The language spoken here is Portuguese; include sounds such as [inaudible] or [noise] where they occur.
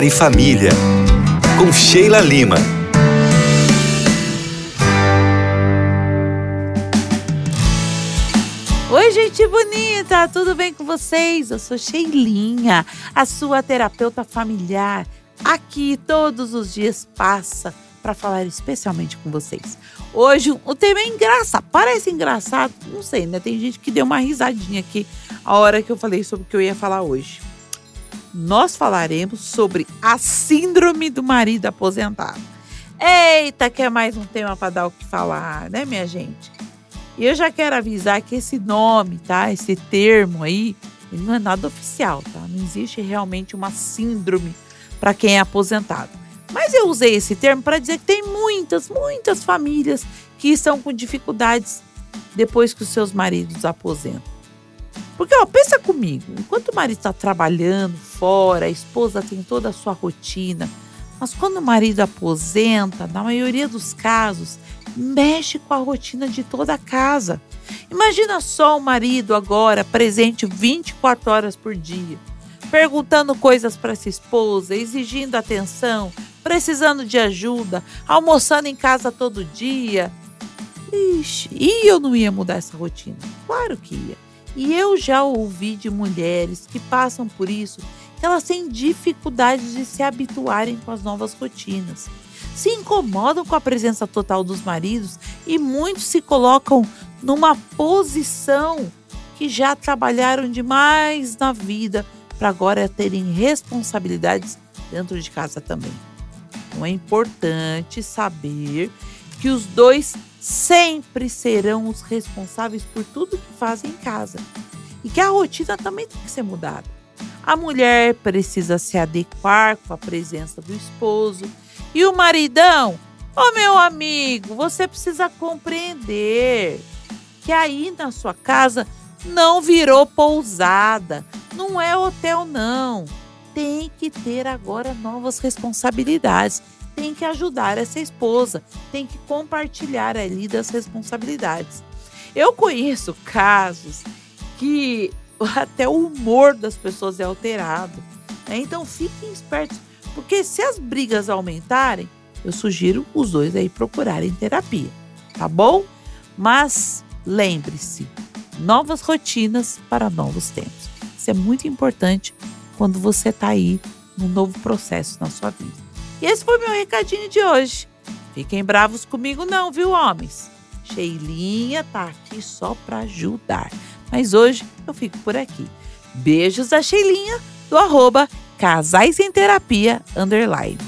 E Família, com Sheila Lima. Oi, gente bonita, tudo bem com vocês? Eu sou Sheilinha, a sua terapeuta familiar. Aqui todos os dias passa para falar especialmente com vocês. Hoje o tema é engraçado, parece engraçado, não sei, né? Tem gente que deu uma risadinha aqui a hora que eu falei sobre o que eu ia falar hoje nós falaremos sobre a síndrome do marido aposentado. Eita, que é mais um tema para dar o que falar, né, minha gente? E eu já quero avisar que esse nome, tá? Esse termo aí, ele não é nada oficial, tá? Não existe realmente uma síndrome para quem é aposentado. Mas eu usei esse termo para dizer que tem muitas, muitas famílias que estão com dificuldades depois que os seus maridos aposentam. Porque, ó, pensa comigo, enquanto o marido está trabalhando fora, a esposa tem toda a sua rotina, mas quando o marido aposenta, na maioria dos casos, mexe com a rotina de toda a casa. Imagina só o marido agora presente 24 horas por dia, perguntando coisas para sua esposa, exigindo atenção, precisando de ajuda, almoçando em casa todo dia. Ixi, e eu não ia mudar essa rotina? Claro que ia. E eu já ouvi de mulheres que passam por isso que elas têm dificuldades de se habituarem com as novas rotinas. Se incomodam com a presença total dos maridos e muitos se colocam numa posição que já trabalharam demais na vida para agora terem responsabilidades dentro de casa também. Então é importante saber que os dois sempre serão os responsáveis por tudo que fazem em casa. E que a rotina também tem que ser mudada. A mulher precisa se adequar com a presença do esposo. E o maridão, ô oh, meu amigo, você precisa compreender que aí na sua casa não virou pousada, não é hotel não. Tem que ter agora novas responsabilidades tem que ajudar essa esposa, tem que compartilhar ali das responsabilidades. Eu conheço casos que [laughs] até o humor das pessoas é alterado. Né? Então fiquem espertos, porque se as brigas aumentarem, eu sugiro os dois aí procurarem terapia, tá bom? Mas lembre-se, novas rotinas para novos tempos. Isso é muito importante quando você está aí num novo processo na sua vida. E esse foi meu recadinho de hoje. Fiquem bravos comigo não, viu, homens? Sheilinha tá aqui só para ajudar. Mas hoje eu fico por aqui. Beijos da Sheilinha do arroba Casais em Terapia Underline.